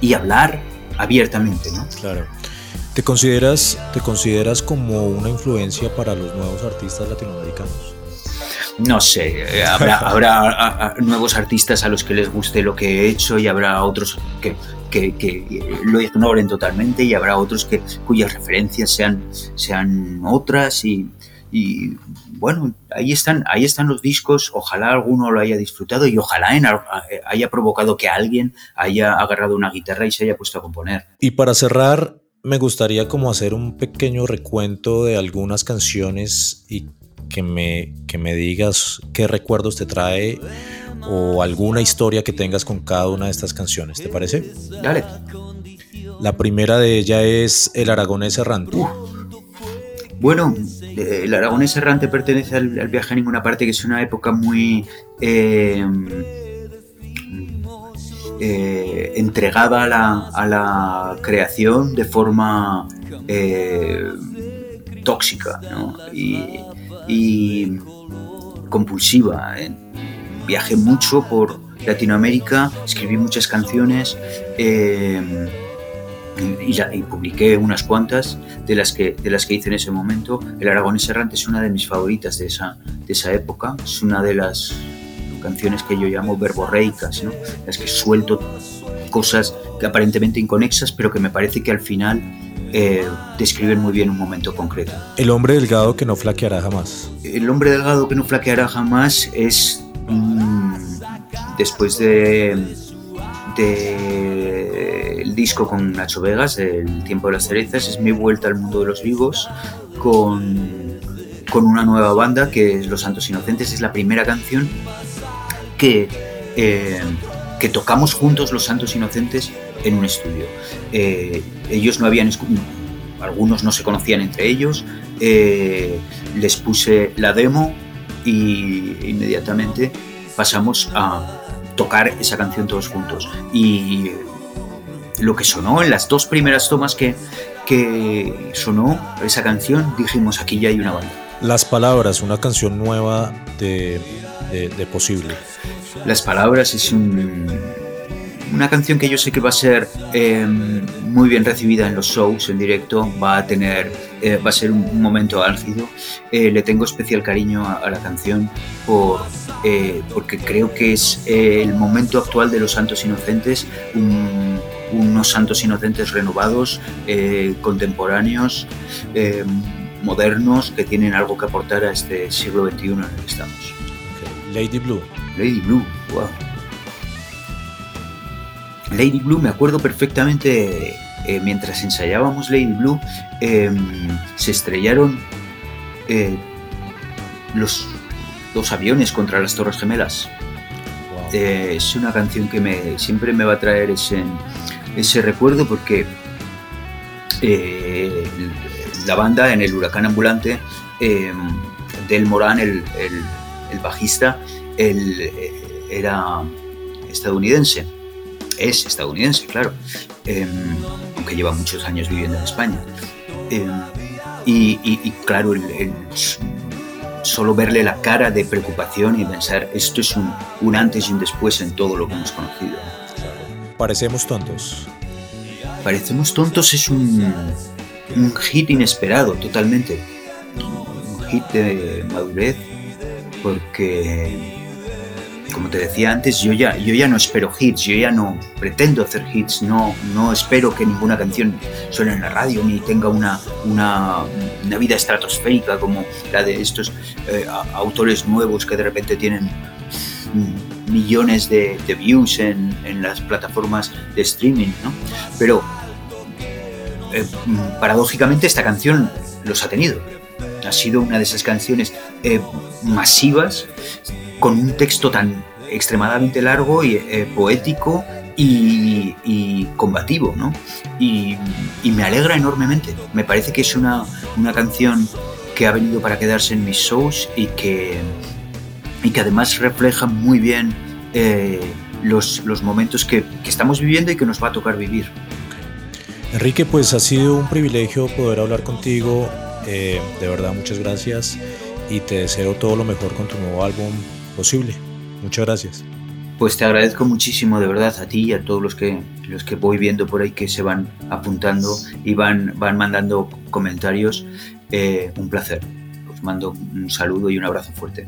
y hablar abiertamente, ¿no? Claro. ¿Te consideras, ¿Te consideras como una influencia para los nuevos artistas latinoamericanos? No sé, habrá, habrá nuevos artistas a los que les guste lo que he hecho y habrá otros que, que, que lo ignoren totalmente y habrá otros que, cuyas referencias sean, sean otras y y bueno, ahí están, ahí están los discos, ojalá alguno lo haya disfrutado y ojalá haya provocado que alguien haya agarrado una guitarra y se haya puesto a componer. Y para cerrar, me gustaría como hacer un pequeño recuento de algunas canciones y que me, que me digas qué recuerdos te trae o alguna historia que tengas con cada una de estas canciones, ¿te parece? Dale. La primera de ella es El Aragonés Errante. Bueno, el Aragonés Errante pertenece al, viaje a ninguna parte, que es una época muy eh, eh, entregada a la, creación de forma tóxica y, compulsiva. Viajé mucho por Latinoamérica, escribí muchas canciones y, publiqué unas cuantas de las, que, de las que hice en ese momento. El Aragonés Errante es una de mis favoritas de esa, de esa época, es una de las canciones que yo llamo verborreicas, ¿no? las que suelto cosas que aparentemente inconexas, pero que me parece que al final eh, describen muy bien un momento concreto. El hombre delgado que no flaqueará jamás. El hombre delgado que no flaqueará jamás es mm, después de, de el disco con Nacho Vegas, El tiempo de las cerezas, es mi vuelta al mundo de los vivos con, con una nueva banda que es Los Santos Inocentes. Es la primera canción que, eh, que tocamos juntos Los Santos Inocentes en un estudio. Eh, ellos no habían algunos no se conocían entre ellos. Eh, les puse la demo y inmediatamente pasamos a tocar esa canción todos juntos. Y lo que sonó en las dos primeras tomas que, que sonó esa canción, dijimos aquí ya hay una banda. Las palabras, una canción nueva de, Posible. Las palabras es una canción que yo sé que va a ser em, muy bien recibida en los shows en directo, va a tener, eh, va a ser un momento álgido. Eh, le tengo especial cariño a, la canción por, eh, porque creo que es el momento actual de los Santos Inocentes, unos santos inocentes renovados, eh, contemporáneos, eh, modernos, que tienen algo que aportar a este siglo XXI en el que estamos. Lady Blue. Lady Blue, wow. Lady Blue, me acuerdo perfectamente, eh, mientras ensayábamos Lady Blue, em, se estrellaron los dos aviones contra las Torres Gemelas. es una canción que me, siempre me va a traer ese, ese recuerdo porque eh, la banda en el huracán ambulante, eh, Del Morán, el, bajista, él, eh, era estadounidense, es estadounidense, claro, aunque lleva muchos años viviendo en España. Y, claro, solo verle la cara de preocupación y pensar, esto es un, un antes y un después en todo lo que hemos conocido. Parecemos tontos. Parecemos tontos es un, un hit inesperado totalmente. Un hit de madurez porque, como te decía antes, yo ya, yo ya no espero hits, yo ya no pretendo hacer hits, no, no espero que ninguna canción suene en la radio ni tenga una, una, vida estratosférica como la de estos eh, autores nuevos que de repente tienen millones de, views en, las plataformas de streaming, ¿no? Pero eh, paradójicamente esta canción los ha tenido. Ha sido una de esas canciones eh, masivas con un texto tan extremadamente largo y eh, poético y, combativo, ¿no? Y, me alegra enormemente. Me parece que es una, una canción que ha venido para quedarse en mis shows y que, y que además refleja muy bien los, los, momentos que, que, estamos viviendo y que nos va a tocar vivir. Enrique, pues ha sido un privilegio poder hablar contigo. Eh, de verdad, muchas gracias y te deseo todo lo mejor con tu nuevo álbum posible. Muchas gracias. Pues te agradezco muchísimo de verdad a ti y a todos los que, los que voy viendo por ahí que se van apuntando y van, van mandando comentarios. Eh, un placer. Os mando un saludo y un abrazo fuerte.